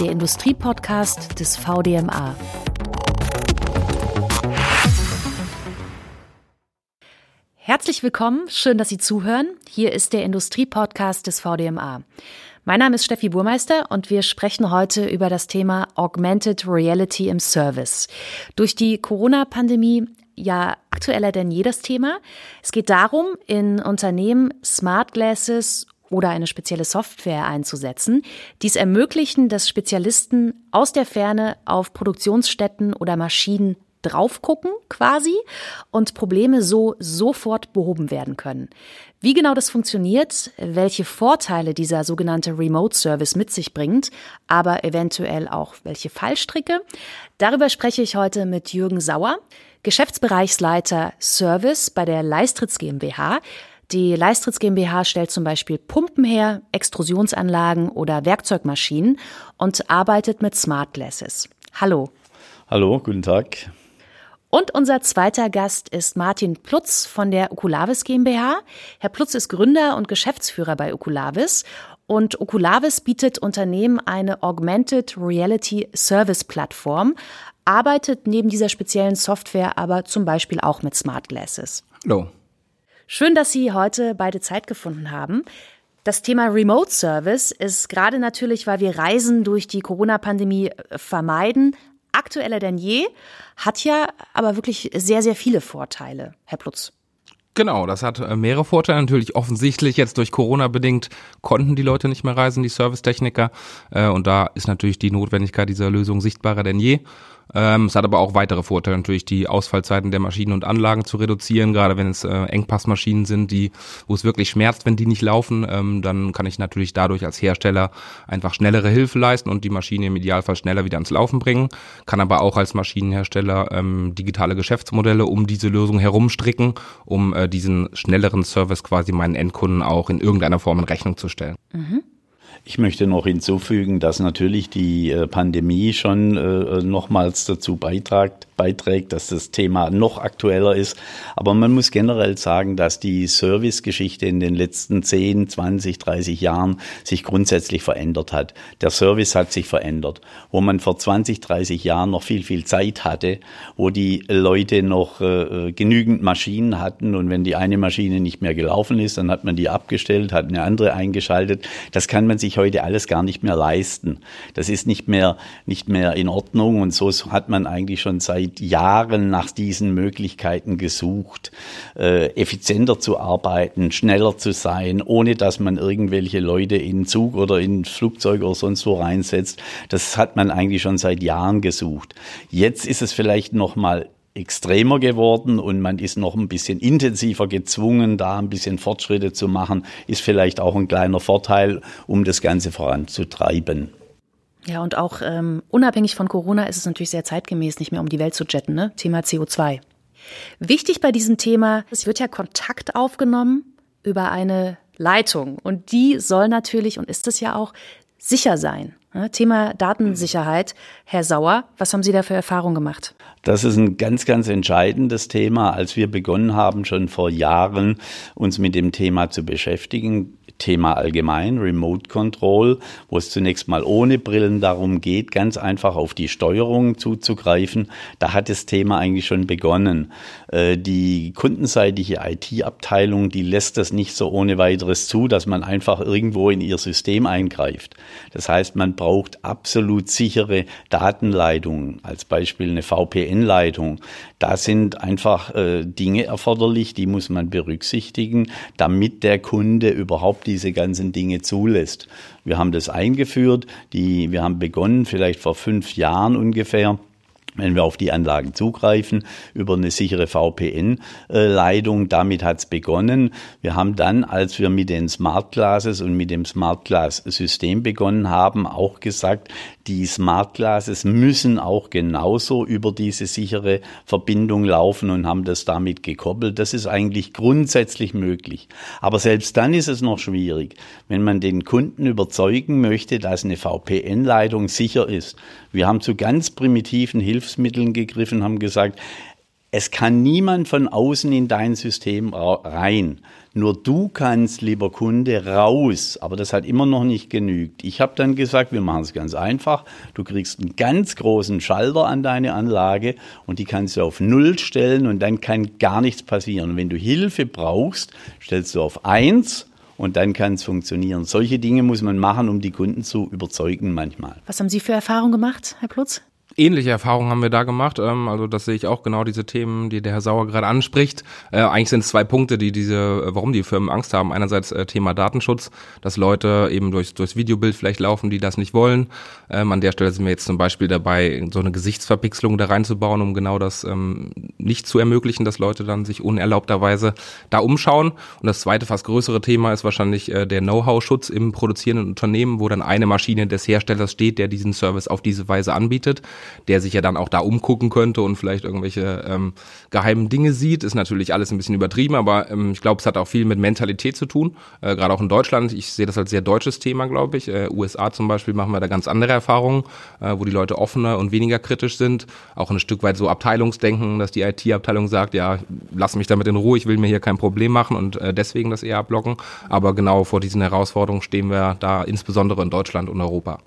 der Industriepodcast des VDMA. Herzlich willkommen, schön, dass Sie zuhören. Hier ist der Industriepodcast des VDMA. Mein Name ist Steffi Burmeister und wir sprechen heute über das Thema Augmented Reality im Service. Durch die Corona-Pandemie ja aktueller denn je das Thema. Es geht darum, in Unternehmen Smart Glasses oder eine spezielle Software einzusetzen, die es ermöglichen, dass Spezialisten aus der Ferne auf Produktionsstätten oder Maschinen drauf gucken quasi und Probleme so sofort behoben werden können. Wie genau das funktioniert, welche Vorteile dieser sogenannte Remote Service mit sich bringt, aber eventuell auch welche Fallstricke, darüber spreche ich heute mit Jürgen Sauer, Geschäftsbereichsleiter Service bei der Leistritz GmbH. Die Leistritz GmbH stellt zum Beispiel Pumpen her, Extrusionsanlagen oder Werkzeugmaschinen und arbeitet mit Smart Glasses. Hallo. Hallo, guten Tag. Und unser zweiter Gast ist Martin Plutz von der Okulavis GmbH. Herr Plutz ist Gründer und Geschäftsführer bei Okulavis und Okulavis bietet Unternehmen eine Augmented Reality Service Plattform, arbeitet neben dieser speziellen Software aber zum Beispiel auch mit Smart Glasses. Hallo. Schön, dass Sie heute beide Zeit gefunden haben. Das Thema Remote Service ist gerade natürlich, weil wir Reisen durch die Corona-Pandemie vermeiden, aktueller denn je, hat ja aber wirklich sehr, sehr viele Vorteile, Herr Plutz. Genau, das hat äh, mehrere Vorteile. Natürlich offensichtlich jetzt durch Corona bedingt konnten die Leute nicht mehr reisen, die Servicetechniker. Äh, und da ist natürlich die Notwendigkeit dieser Lösung sichtbarer denn je. Ähm, es hat aber auch weitere Vorteile, natürlich die Ausfallzeiten der Maschinen und Anlagen zu reduzieren, gerade wenn es äh, Engpassmaschinen sind, die, wo es wirklich schmerzt, wenn die nicht laufen, ähm, dann kann ich natürlich dadurch als Hersteller einfach schnellere Hilfe leisten und die Maschine im Idealfall schneller wieder ans Laufen bringen, kann aber auch als Maschinenhersteller ähm, digitale Geschäftsmodelle um diese Lösung herumstricken, um äh, diesen schnelleren Service quasi meinen Endkunden auch in irgendeiner Form in Rechnung zu stellen. Mhm. Ich möchte noch hinzufügen, dass natürlich die äh, Pandemie schon äh, nochmals dazu beitragt, beiträgt, dass das Thema noch aktueller ist. Aber man muss generell sagen, dass die Servicegeschichte in den letzten 10, 20, 30 Jahren sich grundsätzlich verändert hat. Der Service hat sich verändert. Wo man vor 20, 30 Jahren noch viel, viel Zeit hatte, wo die Leute noch äh, äh, genügend Maschinen hatten und wenn die eine Maschine nicht mehr gelaufen ist, dann hat man die abgestellt, hat eine andere eingeschaltet. Das kann man sich heute alles gar nicht mehr leisten. Das ist nicht mehr, nicht mehr in Ordnung und so hat man eigentlich schon seit seit Jahren nach diesen Möglichkeiten gesucht, äh, effizienter zu arbeiten, schneller zu sein, ohne dass man irgendwelche Leute in Zug oder in Flugzeug oder sonst wo reinsetzt. Das hat man eigentlich schon seit Jahren gesucht. Jetzt ist es vielleicht noch mal extremer geworden und man ist noch ein bisschen intensiver gezwungen, da ein bisschen Fortschritte zu machen, ist vielleicht auch ein kleiner Vorteil, um das Ganze voranzutreiben. Ja, und auch ähm, unabhängig von Corona ist es natürlich sehr zeitgemäß, nicht mehr um die Welt zu jetten, ne? Thema CO2. Wichtig bei diesem Thema, es wird ja Kontakt aufgenommen über eine Leitung und die soll natürlich und ist es ja auch sicher sein. Ne? Thema Datensicherheit. Herr Sauer, was haben Sie da für Erfahrungen gemacht? Das ist ein ganz, ganz entscheidendes Thema. Als wir begonnen haben, schon vor Jahren uns mit dem Thema zu beschäftigen, Thema allgemein, Remote Control, wo es zunächst mal ohne Brillen darum geht, ganz einfach auf die Steuerung zuzugreifen. Da hat das Thema eigentlich schon begonnen. Äh, die kundenseitige IT-Abteilung, die lässt das nicht so ohne weiteres zu, dass man einfach irgendwo in ihr System eingreift. Das heißt, man braucht absolut sichere Datenleitungen, als Beispiel eine VPN-Leitung. Da sind einfach äh, Dinge erforderlich, die muss man berücksichtigen, damit der Kunde überhaupt diese ganzen Dinge zulässt. Wir haben das eingeführt, die, wir haben begonnen, vielleicht vor fünf Jahren ungefähr, wenn wir auf die Anlagen zugreifen, über eine sichere VPN-Leitung. Damit hat es begonnen. Wir haben dann, als wir mit den Smart Glasses und mit dem Smart Glass-System begonnen haben, auch gesagt, die Smart Glasses müssen auch genauso über diese sichere Verbindung laufen und haben das damit gekoppelt. Das ist eigentlich grundsätzlich möglich. Aber selbst dann ist es noch schwierig, wenn man den Kunden überzeugen möchte, dass eine VPN-Leitung sicher ist. Wir haben zu ganz primitiven Hilfsmitteln gegriffen, haben gesagt, Es kann niemand von außen in dein System rein. Nur du kannst, lieber Kunde, raus. Aber das hat immer noch nicht genügt. Ich habe dann gesagt, wir machen es ganz einfach. Du kriegst einen ganz großen Schalter an deine Anlage und die kannst du auf Null stellen und dann kann gar nichts passieren. Wenn du Hilfe brauchst, stellst du auf Eins und dann kann es funktionieren. Solche Dinge muss man machen, um die Kunden zu überzeugen manchmal. Was haben Sie für Erfahrungen gemacht, Herr Plutz? Ähnliche Erfahrungen haben wir da gemacht. Ähm, also das sehe ich auch genau diese Themen, die der Herr Sauer gerade anspricht. Äh, eigentlich sind es zwei Punkte, die diese, äh, warum die Firmen Angst haben. Einerseits äh, Thema Datenschutz, dass Leute eben durch, durchs Videobild vielleicht laufen, die das nicht wollen. Ähm, an der Stelle sind wir jetzt zum Beispiel dabei, so eine Gesichtsverpixelung da reinzubauen, um genau das ähm, nicht zu ermöglichen, dass Leute dann sich unerlaubterweise da umschauen. Und das zweite, fast größere Thema ist wahrscheinlich der Know-how-Schutz im produzierenden Unternehmen, wo dann eine Maschine des Herstellers steht, der diesen Service auf diese Weise anbietet der sich ja dann auch da umgucken könnte und vielleicht irgendwelche ähm, geheimen Dinge sieht, ist natürlich alles ein bisschen übertrieben, aber ähm, ich glaube, es hat auch viel mit Mentalität zu tun, äh, gerade auch in Deutschland. Ich sehe das als sehr deutsches Thema, glaube ich. Äh, USA zum Beispiel machen wir da ganz andere Erfahrungen, äh, wo die Leute offener und weniger kritisch sind, auch ein Stück weit so Abteilungsdenken, dass die IT-Abteilung sagt, ja, lass mich damit in Ruhe, ich will mir hier kein Problem machen und äh, deswegen das eher abblocken. Aber genau vor diesen Herausforderungen stehen wir da insbesondere in Deutschland und Europa.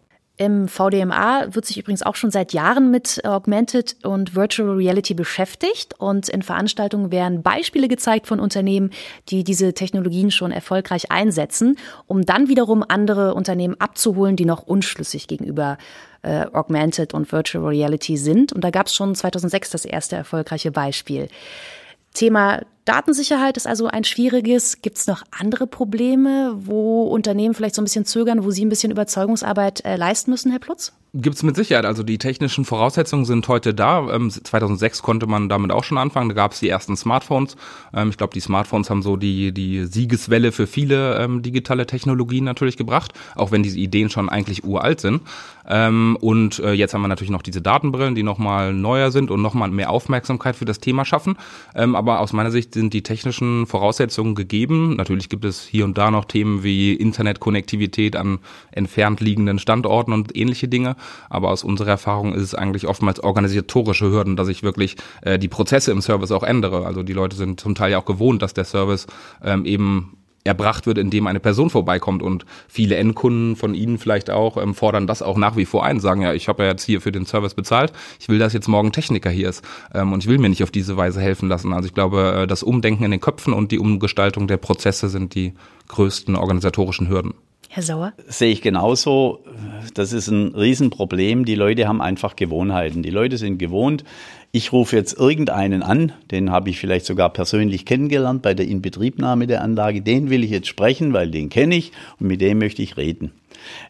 Im VDMA wird sich übrigens auch schon seit Jahren mit Augmented und Virtual Reality beschäftigt und in Veranstaltungen werden Beispiele gezeigt von Unternehmen, die diese Technologien schon erfolgreich einsetzen, um dann wiederum andere Unternehmen abzuholen, die noch unschlüssig gegenüber äh, Augmented und Virtual Reality sind. Und da gab es schon 2006 das erste erfolgreiche Beispiel. Thema Datensicherheit ist also ein schwieriges. Gibt es noch andere Probleme, wo Unternehmen vielleicht so ein bisschen zögern, wo Sie ein bisschen Überzeugungsarbeit äh, leisten müssen, Herr Plutz? Gibt es mit Sicherheit. Also die technischen Voraussetzungen sind heute da. Ähm, 2006 konnte man damit auch schon anfangen. Da gab es die ersten Smartphones. Ähm, ich glaube, die Smartphones haben so die, die Siegeswelle für viele ähm, digitale Technologien natürlich gebracht, auch wenn diese Ideen schon eigentlich uralt sind. Ähm, und äh, jetzt haben wir natürlich noch diese Datenbrillen, die nochmal neuer sind und nochmal mehr Aufmerksamkeit für das Thema schaffen. Ähm, aber aus meiner Sicht sind die technischen Voraussetzungen gegeben. Natürlich gibt es hier und da noch Themen wie Internetkonnektivität an entfernt liegenden Standorten und ähnliche Dinge. Aber aus unserer Erfahrung ist es eigentlich oftmals organisatorische Hürden, dass ich wirklich äh, die Prozesse im Service auch ändere. Also die Leute sind zum Teil ja auch gewohnt, dass der Service ähm, eben erbracht wird, indem eine Person vorbeikommt und viele Endkunden von Ihnen vielleicht auch ähm, fordern das auch nach wie vor ein, sagen ja, ich habe ja jetzt hier für den Service bezahlt, ich will, dass jetzt morgen Techniker hier ist ähm, und ich will mir nicht auf diese Weise helfen lassen. Also ich glaube, äh, das Umdenken in den Köpfen und die Umgestaltung der Prozesse sind die größten organisatorischen Hürden. Herr Sauer? Sehe ich genauso. Das ist ein Riesenproblem. Die Leute haben einfach Gewohnheiten. Die Leute sind gewohnt. Ich rufe jetzt irgendeinen an, den habe ich vielleicht sogar persönlich kennengelernt bei der Inbetriebnahme der Anlage. Den will ich jetzt sprechen, weil den kenne ich und mit dem möchte ich reden.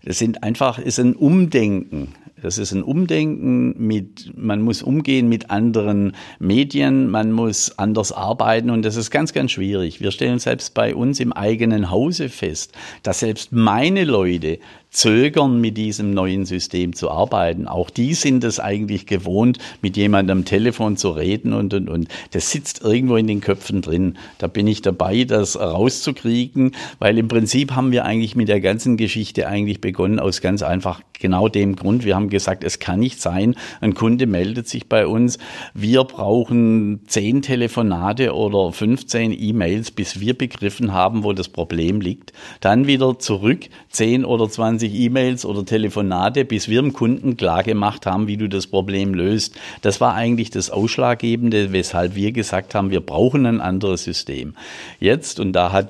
Das sind einfach, ist ein Umdenken. Das ist ein Umdenken mit, man muss umgehen mit anderen Medien, man muss anders arbeiten und das ist ganz, ganz schwierig. Wir stellen selbst bei uns im eigenen Hause fest, dass selbst meine Leute zögern, mit diesem neuen System zu arbeiten. Auch die sind es eigentlich gewohnt, mit jemandem Telefon zu reden und, und, und. Das sitzt irgendwo in den Köpfen drin. Da bin ich dabei, das rauszukriegen, weil im Prinzip haben wir eigentlich mit der ganzen Geschichte eigentlich begonnen aus ganz einfach genau dem Grund. Wir haben gesagt, es kann nicht sein, ein Kunde meldet sich bei uns, wir brauchen zehn Telefonate oder 15 E-Mails, bis wir begriffen haben, wo das Problem liegt. Dann wieder zurück, zehn oder 20 20 E-Mails oder Telefonate, bis wir dem Kunden klargemacht haben, wie du das Problem löst. Das war eigentlich das Ausschlaggebende, weshalb wir gesagt haben, wir brauchen ein anderes System. Jetzt, und da hat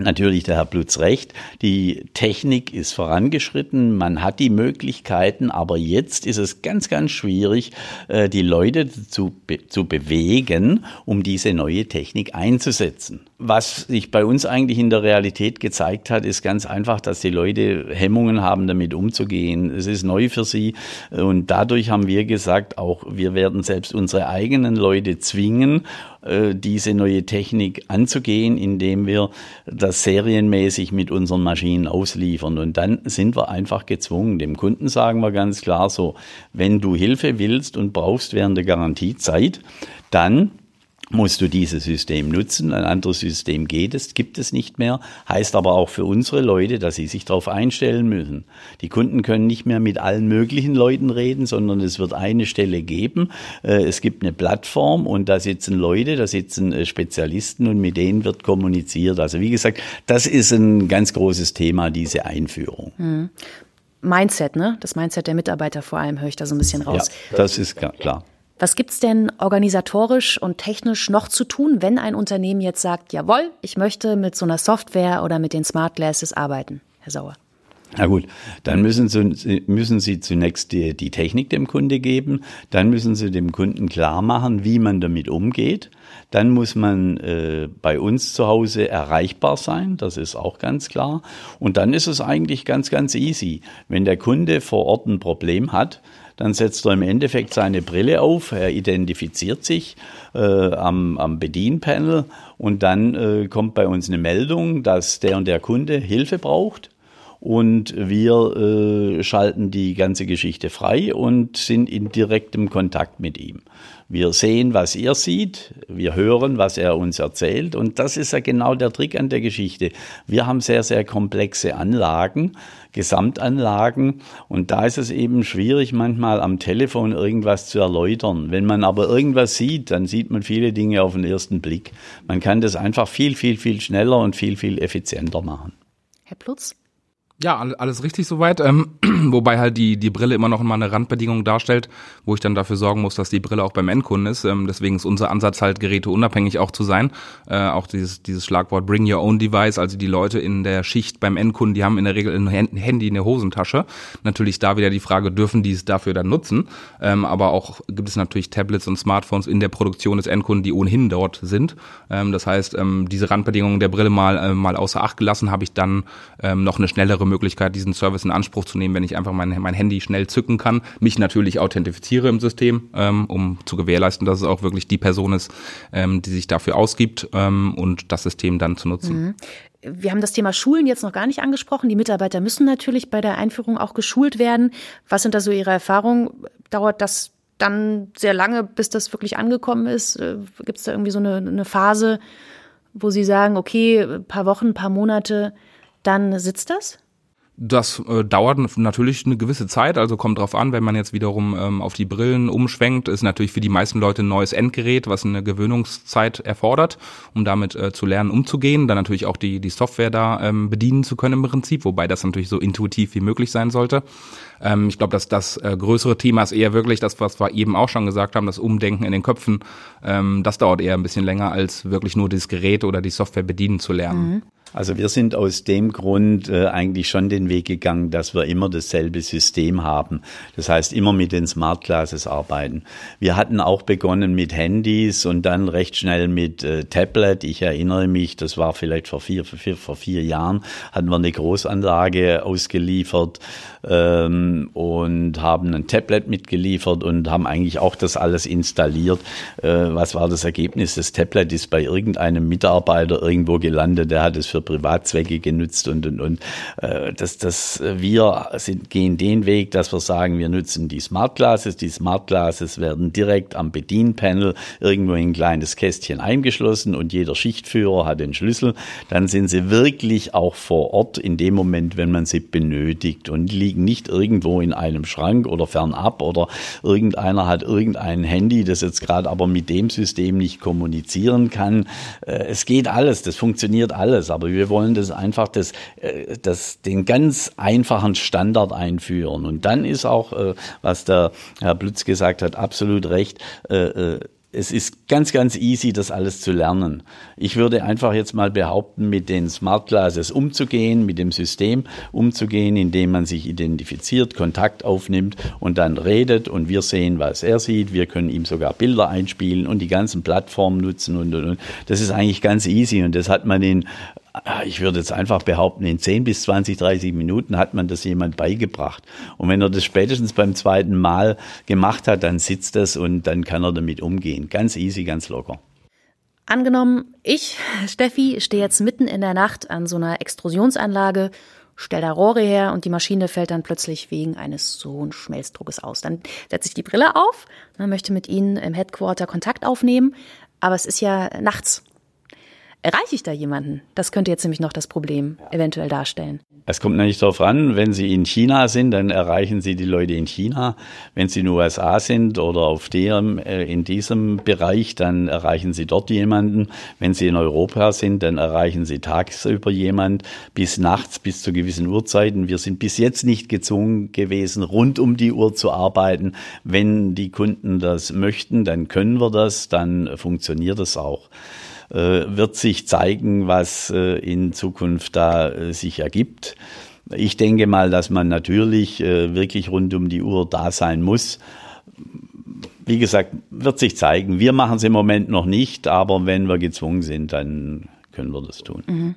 Natürlich der Herr Blutz recht. Die Technik ist vorangeschritten. Man hat die Möglichkeiten, aber jetzt ist es ganz, ganz schwierig, äh, die Leute zu, zu bewegen, um diese neue Technik einzusetzen. Was sich bei uns eigentlich in der Realität gezeigt hat, ist ganz einfach, dass die Leute Hemmungen haben, damit umzugehen. Es ist neu für sie und dadurch haben wir gesagt, auch wir werden selbst unsere eigenen Leute zwingen, äh, diese neue Technik anzugehen, indem wir das serienmäßig mit unseren Maschinen ausliefern. Und dann sind wir einfach gezwungen. Dem Kunden sagen wir ganz klar so, wenn du Hilfe willst und brauchst während der Garantiezeit, dann musst du dieses System nutzen. Ein anderes System geht es, gibt es nicht mehr. Heißt aber auch für unsere Leute, dass sie sich darauf einstellen müssen. Die Kunden können nicht mehr mit allen möglichen Leuten reden, sondern es wird eine Stelle geben. Äh, es gibt eine Plattform und da sitzen Leute, da sitzen äh, Spezialisten und mit denen wird kommuniziert. Also wie gesagt, das ist ein ganz großes Thema, diese Einführung. Hm. Mindset, ne? Das Mindset der Mitarbeiter vor allem höre ich da so ein bisschen raus. Ja, das ist klar. Was gibt's denn organisatorisch und technisch noch zu tun, wenn ein Unternehmen jetzt sagt, jawohl, ich möchte mit so einer Software oder mit den Smart Glasses arbeiten, Herr Sauer? Na gut, dann müssen Sie, müssen Sie zunächst die, die Technik dem Kunde geben, dann müssen Sie dem Kunden klar machen, wie man damit umgeht. Dann muss man äh, bei uns zu Hause erreichbar sein, das ist auch ganz klar. Und dann ist es eigentlich ganz, ganz easy. Wenn der Kunde vor Ort ein Problem hat, dann setzt er im Endeffekt seine Brille auf, er identifiziert sich äh, am, am Bedienpanel und dann äh, kommt bei uns eine Meldung, dass der und der Kunde Hilfe braucht und wir äh, schalten die ganze Geschichte frei und sind in direktem Kontakt mit ihm. Wir sehen, was er sieht, wir hören, was er uns erzählt und das ist ja genau der Trick an der Geschichte. Wir haben sehr, sehr komplexe Anlagen, Gesamtanlagen und da ist es eben schwierig, manchmal am Telefon irgendwas zu erläutern. Wenn man aber irgendwas sieht, dann sieht man viele Dinge auf den ersten Blick. Man kann das einfach viel, viel, viel schneller und viel, viel effizienter machen. Herr Plutz? Ja, alles richtig soweit. Ähm, wobei halt die, die Brille immer noch mal eine Randbedingung darstellt, wo ich dann dafür sorgen muss, dass die Brille auch beim Endkunden ist. Ähm, deswegen ist unser Ansatz halt, Geräte unabhängig auch zu sein. Äh, auch dieses, dieses Schlagwort Bring Your Own Device, also die Leute in der Schicht beim Endkunden, die haben in der Regel ein Handy in der Hosentasche. Natürlich da wieder die Frage, dürfen die es dafür dann nutzen? Ähm, aber auch gibt es natürlich Tablets und Smartphones in der Produktion des Endkunden, die ohnehin dort sind. Ähm, das heißt, ähm, diese Randbedingungen der Brille mal, äh, mal außer Acht gelassen, habe ich dann ähm, noch eine schnellere Möglichkeit, diesen Service in Anspruch zu nehmen, wenn ich einfach mein, mein Handy schnell zücken kann, mich natürlich authentifiziere im System, ähm, um zu gewährleisten, dass es auch wirklich die Person ist, ähm, die sich dafür ausgibt ähm, und das System dann zu nutzen. Mhm. Wir haben das Thema Schulen jetzt noch gar nicht angesprochen. Die Mitarbeiter müssen natürlich bei der Einführung auch geschult werden. Was sind da so Ihre Erfahrungen? Dauert das dann sehr lange, bis das wirklich angekommen ist? Äh, Gibt es da irgendwie so eine, eine Phase, wo Sie sagen, okay, ein paar Wochen, ein paar Monate, dann sitzt das? Das äh, dauert natürlich eine gewisse Zeit, also kommt drauf an, wenn man jetzt wiederum ähm, auf die Brillen umschwenkt, ist natürlich für die meisten Leute ein neues Endgerät, was eine Gewöhnungszeit erfordert, um damit äh, zu lernen, umzugehen. Dann natürlich auch die, die Software da ähm, bedienen zu können im Prinzip, wobei das natürlich so intuitiv wie möglich sein sollte. Ähm, ich glaube, dass das äh, größere Thema ist eher wirklich das, was wir eben auch schon gesagt haben, das Umdenken in den Köpfen. Ähm, das dauert eher ein bisschen länger, als wirklich nur das Gerät oder die Software bedienen zu lernen. Mhm. Also wir sind aus dem Grund äh, eigentlich schon den Weg gegangen, dass wir immer dasselbe System haben. Das heißt, immer mit den Smart Classes arbeiten. Wir hatten auch begonnen mit Handys und dann recht schnell mit äh, Tablet. Ich erinnere mich, das war vielleicht vor vier, vor vier, vor vier Jahren, hatten wir eine Großanlage ausgeliefert ähm, und haben ein Tablet mitgeliefert und haben eigentlich auch das alles installiert. Äh, was war das Ergebnis? Das Tablet ist bei irgendeinem Mitarbeiter irgendwo gelandet, der hat es für Privatzwecke genutzt und und und äh, das das wir sind gehen den Weg, dass wir sagen, wir nutzen die Smart Glasses. Die Smart Glasses werden direkt am Bedienpanel irgendwo in ein kleines Kästchen eingeschlossen und jeder Schichtführer hat den Schlüssel. Dann sind sie wirklich auch vor Ort in dem Moment, wenn man sie benötigt und liegen nicht irgendwo in einem Schrank oder fernab oder irgendeiner hat irgendein Handy, das jetzt gerade aber mit dem System nicht kommunizieren kann. Äh, es geht alles, das funktioniert alles, aber wir wollen das einfach das, äh, das, den ganz einfachen Standard einführen. Und dann ist auch, äh, was der Herr Blütz gesagt hat, absolut recht. Es ist ganz, ganz easy, das alles zu lernen. Ich würde einfach jetzt mal behaupten, mit den Smart Glasses umzugehen, mit dem System umzugehen, indem man sich identifiziert, Kontakt aufnimmt und dann redet und wir sehen, was er sieht. Wir können ihm sogar Bilder einspielen und die ganzen Plattformen nutzen und, und, und. Das ist eigentlich ganz easy und das hat man in ich würde jetzt einfach behaupten, in 10 bis 20, 30 Minuten hat man das jemand beigebracht. Und wenn er das spätestens beim zweiten Mal gemacht hat, dann sitzt das und dann kann er damit umgehen. Ganz easy, ganz locker. Angenommen, ich, Steffi, stehe jetzt mitten in der Nacht an so einer Extrusionsanlage, stelle da Rohre her und die Maschine fällt dann plötzlich wegen eines so hohen Schmelzdruckes aus. Dann setze ich die Brille auf, dann möchte mit Ihnen im Headquarter Kontakt aufnehmen. aber es ist ja nachts. Erreiche ich da jemanden? Das könnte jetzt nämlich noch das Problem eventuell darstellen. Es kommt nämlich darauf an, wenn Sie in China sind, dann erreichen Sie die Leute in China. Wenn Sie in den USA sind oder auf dem, äh, in diesem Bereich, dann erreichen Sie dort jemanden. Wenn Sie in Europa sind, dann erreichen Sie tagsüber jemand bis nachts, bis zu gewissen Uhrzeiten. Wir sind bis jetzt nicht gezwungen gewesen, rund um die Uhr zu arbeiten. Wenn die Kunden das möchten, dann können wir das, dann funktioniert es auch. Äh, wird sich zeigen, was äh, in Zukunft da äh, sich ergibt. Ich denke mal, dass man natürlich wirklich rund um die Uhr da sein muss. Wie gesagt, wird sich zeigen. Wir machen es im Moment noch nicht, aber wenn wir gezwungen sind, dann können wir das tun. Mhm.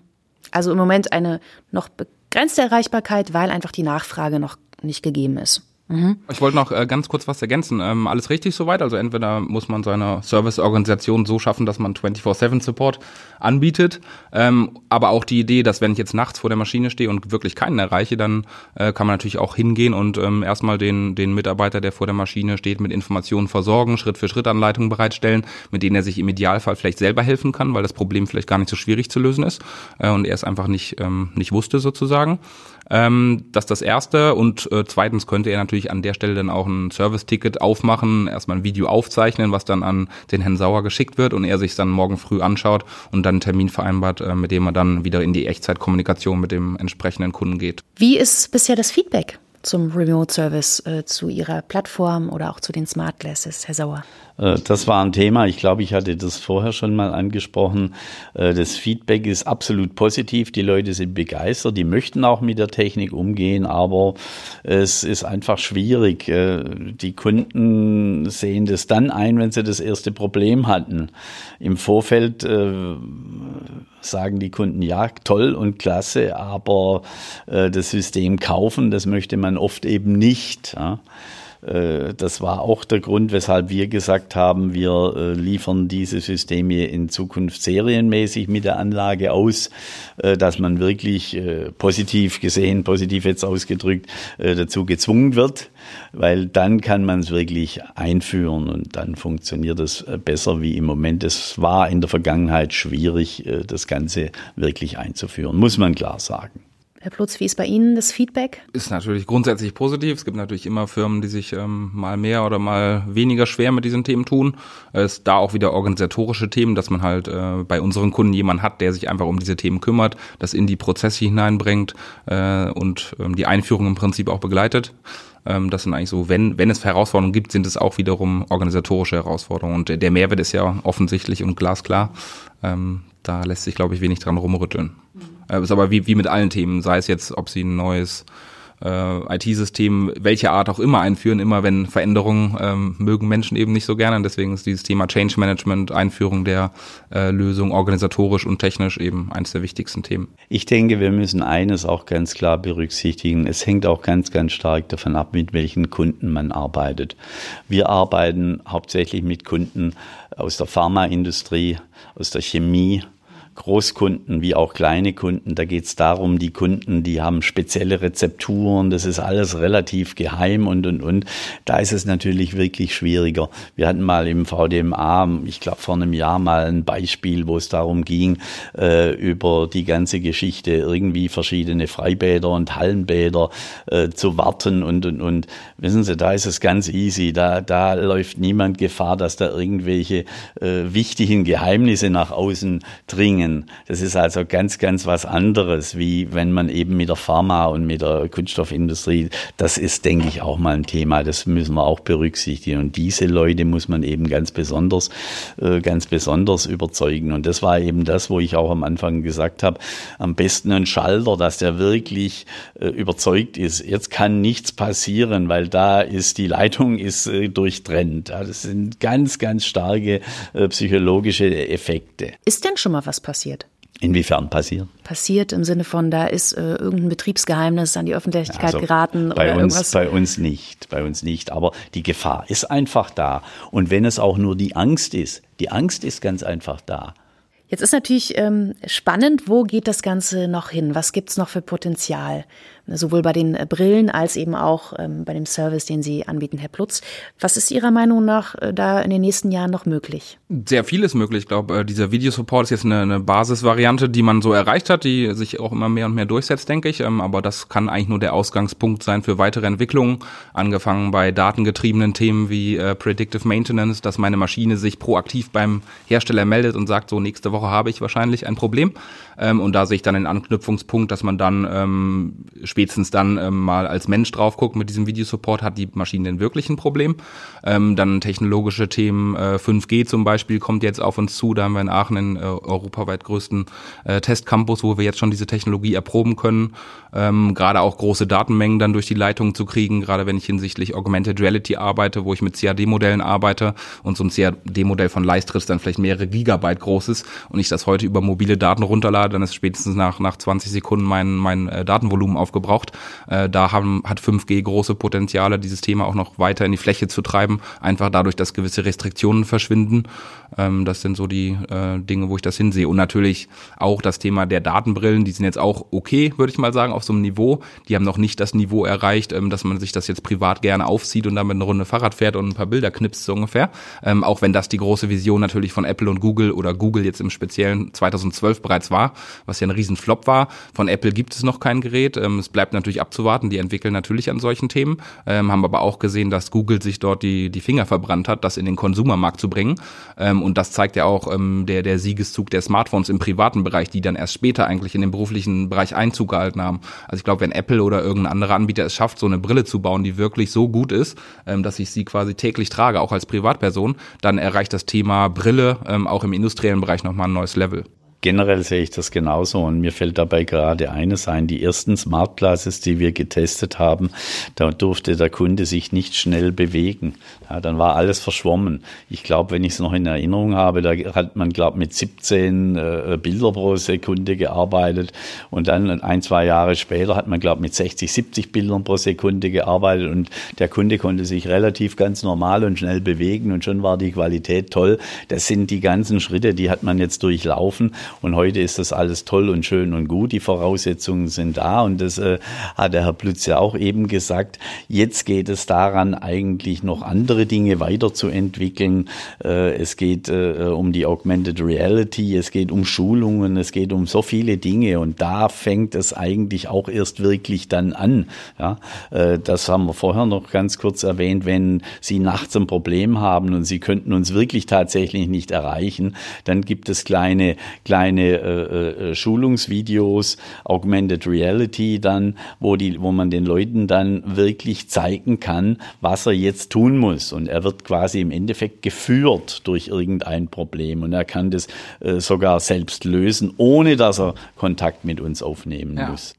Also im Moment eine noch begrenzte Erreichbarkeit, weil einfach die Nachfrage noch nicht gegeben ist. Mhm. Ich wollte noch äh, ganz kurz was ergänzen. Ähm, alles richtig soweit. Also entweder muss man seine Serviceorganisation so schaffen, dass man 24-7-Support anbietet. Ähm, aber auch die Idee, dass wenn ich jetzt nachts vor der Maschine stehe und wirklich keinen erreiche, dann äh, kann man natürlich auch hingehen und ähm, erstmal den, den Mitarbeiter, der vor der Maschine steht, mit Informationen versorgen, Schritt für Schritt Anleitungen bereitstellen, mit denen er sich im Idealfall vielleicht selber helfen kann, weil das Problem vielleicht gar nicht so schwierig zu lösen ist äh, und er es einfach nicht, ähm, nicht wusste sozusagen. Ähm, das ist das Erste. Und äh, zweitens könnte er natürlich an der Stelle dann auch ein Service-Ticket aufmachen, erstmal ein Video aufzeichnen, was dann an den Herrn Sauer geschickt wird und er sich dann morgen früh anschaut und dann einen Termin vereinbart, äh, mit dem er dann wieder in die Echtzeitkommunikation mit dem entsprechenden Kunden geht. Wie ist bisher das Feedback zum Remote Service, äh, zu Ihrer Plattform oder auch zu den Smart Glasses, Herr Sauer? Äh, das war ein Thema. Ich glaube, ich hatte das vorher schon mal angesprochen. Äh, das Feedback ist absolut positiv. Die Leute sind begeistert. Die möchten auch mit der Technik umgehen, aber es ist einfach schwierig. Äh, die Kunden sehen das dann ein, wenn sie das erste Problem hatten. Im Vorfeld sagen die Kunden, ja, toll und klasse, aber das System kaufen, das möchte man oft eben nicht. Äh, das war auch der Grund, weshalb wir gesagt haben, wir äh, liefern diese Systeme in Zukunft serienmäßig mit der Anlage aus, äh, dass man wirklich positiv gesehen, positiv jetzt ausgedrückt, dazu gezwungen wird, weil dann kann man es wirklich einführen und dann funktioniert es besser wie im Moment. Es war in der Vergangenheit schwierig, das Ganze wirklich einzuführen, muss man klar sagen. Herr Plutz, wie ist bei Ihnen das Feedback? Ist natürlich grundsätzlich positiv. Es gibt natürlich immer Firmen, die sich ähm, mal mehr oder mal weniger schwer mit diesen Themen tun. Es ist da auch wieder organisatorische Themen, dass man halt äh, bei unseren Kunden jemanden hat, der sich einfach um diese Themen kümmert, das in die Prozesse hineinbringt äh, und ähm, die Einführung im Prinzip auch begleitet. Ähm, das sind eigentlich so, wenn, wenn es Herausforderungen gibt, sind es auch wiederum organisatorische Herausforderungen. Und der Mehrwert ist ja offensichtlich und glasklar. Ähm, da lässt sich, glaube ich, wenig dran rumrütteln. Äh, ist aber wie, wie mit allen Themen, sei es jetzt, ob sie ein neues äh, IT-System, welche Art auch immer einführen, immer wenn Veränderungen ähm, mögen Menschen eben nicht so gerne. Und deswegen ist dieses Thema Change Management, Einführung der äh, Lösung organisatorisch und technisch eben eines der wichtigsten Themen. Ich denke, wir müssen eines auch ganz klar berücksichtigen. Es hängt auch ganz, ganz stark davon ab, mit welchen Kunden man arbeitet. Wir arbeiten hauptsächlich mit Kunden aus der Pharmaindustrie, aus der Chemie, Großkunden wie auch kleine Kunden. Da geht es darum, die Kunden, die haben spezielle Rezepturen, das ist alles relativ geheim und und und. Da ist es natürlich wirklich schwieriger. Wir hatten mal im VDMA, ich glaube vor einem Jahr mal ein Beispiel, wo es darum ging, äh, über die ganze Geschichte irgendwie verschiedene Freibäder und Hallenbäder äh, zu warten und und und. Wissen Sie, da ist es ganz easy. Da da läuft niemand Gefahr, dass da irgendwelche äh, wichtigen Geheimnisse nach außen dringen bringen. Das ist also ganz, ganz was anderes, wie wenn man eben mit der Pharma und mit der Kunststoffindustrie, das ist, denke ich, auch mal ein Thema. Das müssen wir auch berücksichtigen. Und diese Leute muss man eben ganz besonders, äh, ganz besonders überzeugen. Und das war eben das, wo ich auch am Anfang gesagt habe, am besten ein Schalter, dass der wirklich äh, überzeugt ist. Jetzt kann nichts passieren, weil da ist, die Leitung ist äh, durchtrennt. Das sind ganz, ganz starke psychologische Effekte. Ist denn schon mal was passiert? Passiert. Inwiefern passiert? Passiert im Sinne von, da ist äh, irgendein Betriebsgeheimnis an die Öffentlichkeit also geraten bei oder uns, irgendwas. Bei uns nicht, bei uns nicht. Aber die Gefahr ist einfach da. Und wenn es auch nur die Angst ist, die Angst ist ganz einfach da. Jetzt ist natürlich ähm, spannend, wo geht das Ganze noch hin? Was gibt's noch für Potenzial? Sowohl bei den äh, Brillen als eben auch ähm, bei dem Service, den Sie anbieten, Herr Plutz. Was ist Ihrer Meinung nach äh, da in den nächsten Jahren noch möglich? Sehr viel ist möglich. Ich glaube, äh, dieser Videosupport ist jetzt eine, eine Basisvariante, die man so erreicht hat, die sich auch immer mehr und mehr durchsetzt, denke ich. Ähm, aber das kann eigentlich nur der Ausgangspunkt sein für weitere Entwicklungen, angefangen bei datengetriebenen Themen wie Predictive Maintenance, dass meine Maschine sich proaktiv beim Hersteller meldet und sagt, so nächste Woche habe ich wahrscheinlich ein Problem. Ähm, und da sehe ich dann den Anknüpfungspunkt, dass man dann spätestens dann ähm, mal als Mensch drauf guckt mit diesem Videosupport, hat die Maschine denn wirklich ein Problem? Ähm, dann technologische Themen, äh, 5G zum Beispiel kommt jetzt auf uns zu. Da haben wir in Aachen den äh, europaweit größten äh, Testcampus, wo wir jetzt schon diese Technologie erproben können. Ähm, gerade auch große Datenmengen dann durch die Leitung zu kriegen, gerade wenn ich hinsichtlich Augmented Reality arbeite, wo ich mit CAD-Modellen arbeite und so ein CAD-Modell von Leistritz dann vielleicht mehrere Gigabyte groß ist und ich das heute über mobile Daten runterlade, dann ist spätestens nach, nach 20 Sekunden mein, mein äh, Datenvolumen aufgebraucht. Äh, da haben, hat 5G große Potenziale, dieses Thema auch noch weiter in die Fläche zu treiben, einfach dadurch, dass gewisse Restriktionen verschwinden. Ähm, das sind so die äh, Dinge, wo ich das hinsehe. Und natürlich auch das Thema der Datenbrillen, die sind jetzt auch okay, würde ich mal sagen, auf so einem Niveau. Die haben noch nicht das Niveau erreicht, ähm, dass man sich das jetzt privat gerne aufzieht und damit eine Runde Fahrrad fährt und ein paar Bilder knipst, so ungefähr. Ähm, auch wenn das die große Vision natürlich von Apple und Google oder Google jetzt im Speziellen 2012 bereits war, was ja ein Riesenflop war. Von Apple gibt es noch kein Gerät. Ähm, es bleibt natürlich abzuwarten. Die entwickeln natürlich an solchen Themen, ähm, haben aber auch gesehen, dass Google sich dort die, die Finger verbrannt hat, das in den Konsumermarkt zu bringen. Ähm, und das zeigt ja auch ähm, der, der Siegeszug der Smartphones im privaten Bereich, die dann erst später eigentlich in den beruflichen Bereich Einzug gehalten haben. Also ich glaube, wenn Apple oder irgendein anderer Anbieter es schafft, so eine Brille zu bauen, die wirklich so gut ist, ähm, dass ich sie quasi täglich trage, auch als Privatperson, dann erreicht das Thema Brille ähm, auch im industriellen Bereich nochmal ein neues Level. Generell sehe ich das genauso und mir fällt dabei gerade eines ein. Die ersten Smart Glasses, die wir getestet haben, da durfte der Kunde sich nicht schnell bewegen. Dann war alles verschwommen. Ich glaube, wenn ich es noch in Erinnerung habe, da hat man, glaube mit 17 äh, Bilder pro Sekunde gearbeitet und dann ein, zwei Jahre später hat man, glaube mit 60, 70 Bildern pro Sekunde gearbeitet und der Kunde konnte sich relativ ganz normal und schnell bewegen und schon war die Qualität toll. Das sind die ganzen Schritte, die hat man jetzt durchlaufen und heute ist das alles toll und schön und gut. Die Voraussetzungen sind da und das äh, hat der Herr Plütz ja auch eben gesagt. Jetzt geht es daran, eigentlich noch andere Dinge weiterzuentwickeln. Äh, es geht äh, um die Augmented Reality, es geht um Schulungen, es geht um so viele Dinge und da fängt es eigentlich auch erst wirklich dann an. Äh, das haben wir vorher noch ganz kurz erwähnt. Wenn Sie nachts ein Problem haben und Sie könnten uns wirklich tatsächlich nicht erreichen, dann gibt es kleine, kleine Schulungsvideos, Augmented Reality dann, wo die, wo man den Leuten dann wirklich zeigen kann, was er jetzt tun muss. Und er wird quasi im Endeffekt geführt durch irgendein Problem und er kann das äh, sogar selbst lösen, ohne dass er Kontakt mit uns aufnehmen ja. muss.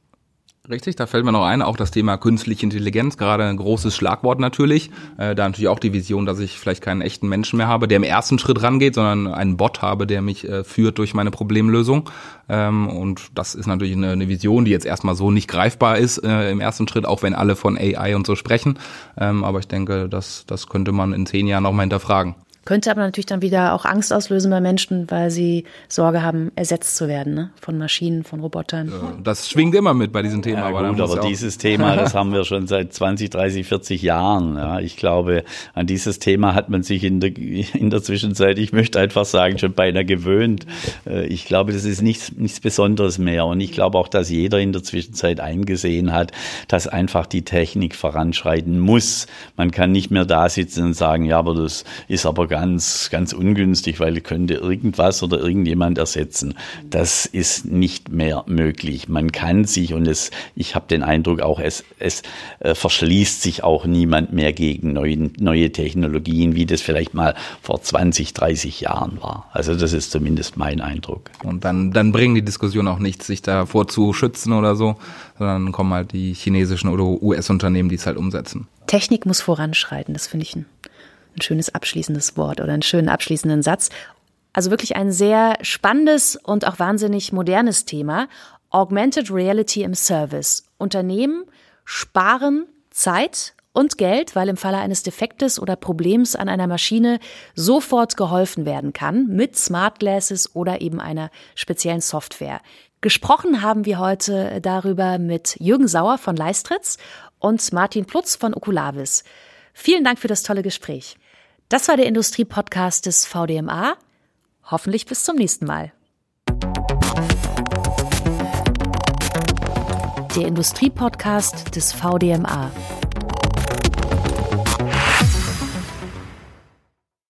Richtig, da fällt mir noch ein, auch das Thema künstliche Intelligenz, gerade ein großes Schlagwort natürlich. Äh, da natürlich auch die Vision, dass ich vielleicht keinen echten Menschen mehr habe, der im ersten Schritt rangeht, sondern einen Bot habe, der mich äh, führt durch meine Problemlösung. Ähm, und das ist natürlich eine, eine, Vision, die jetzt erstmal so nicht greifbar ist äh, im ersten Schritt, auch wenn alle von AI und so sprechen. Ähm, aber ich denke, das, das könnte man in zehn Jahren nochmal hinterfragen. Könnte aber natürlich dann wieder auch Angst auslösen bei Menschen, weil sie Sorge haben, ersetzt zu werden ne? von Maschinen, von Robotern. Das schwingt immer mit bei diesem Thema. Ja, aber, gut, aber dieses Thema, das haben wir schon seit 20, 30, 40 Jahren. Ja. Ich glaube, an dieses Thema hat man sich in der, in der Zwischenzeit, ich möchte einfach sagen, schon beinahe gewöhnt. Äh, ich glaube, das ist nichts, nichts Besonderes mehr. Und ich glaube auch, dass jeder in der Zwischenzeit eingesehen hat, dass einfach die Technik voranschreiten muss. Man kann nicht mehr da sitzen und sagen, ja, aber das ist aber ganz, ganz ungünstig, weil könnte irgendwas oder irgendjemand ersetzen. Das ist nicht mehr möglich. Man kann sich und es, ich habe den Eindruck auch, es, es äh, verschließt sich auch niemand mehr gegen neue, neue Technologien, wie das vielleicht mal vor 20, 30 Jahren war. Also das ist zumindest mein Eindruck. Und dann, dann bringen die Diskussionen auch nichts, sich davor zu schützen oder so, sondern kommen halt die chinesischen oder US-Unternehmen, die es halt umsetzen. Technik muss voranschreiten, das finde ich ein ein schönes abschließendes Wort oder einen schönen abschließenden Satz. Also wirklich ein sehr spannendes und auch wahnsinnig modernes Thema. Augmented Reality im Service. Unternehmen sparen Zeit und Geld, weil im Falle eines Defektes oder Problems an einer Maschine sofort geholfen werden kann mit Smart Glasses oder eben einer speziellen Software. Gesprochen haben wir heute darüber mit Jürgen Sauer von Leistritz und Martin Plutz von Okulavis. Vielen Dank für das tolle Gespräch. Das war der Industriepodcast des VDMA. Hoffentlich bis zum nächsten Mal. Der Industriepodcast des VDMA.